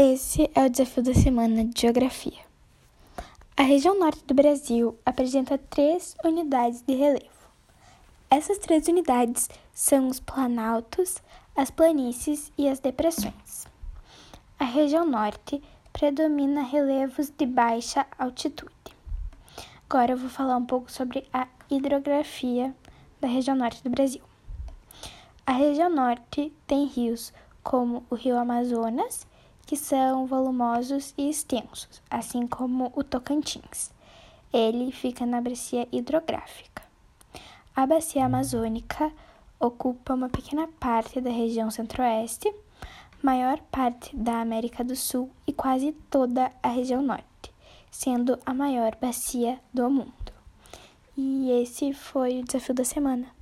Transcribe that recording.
Esse é o desafio da semana de Geografia. A região norte do Brasil apresenta três unidades de relevo. Essas três unidades são os planaltos, as planícies e as depressões. A região norte predomina relevos de baixa altitude. Agora eu vou falar um pouco sobre a hidrografia da região norte do Brasil. A região norte tem rios como o Rio Amazonas que são volumosos e extensos, assim como o Tocantins. Ele fica na bacia hidrográfica. A bacia amazônica ocupa uma pequena parte da região centro-oeste, maior parte da América do Sul e quase toda a região norte, sendo a maior bacia do mundo. E esse foi o desafio da semana.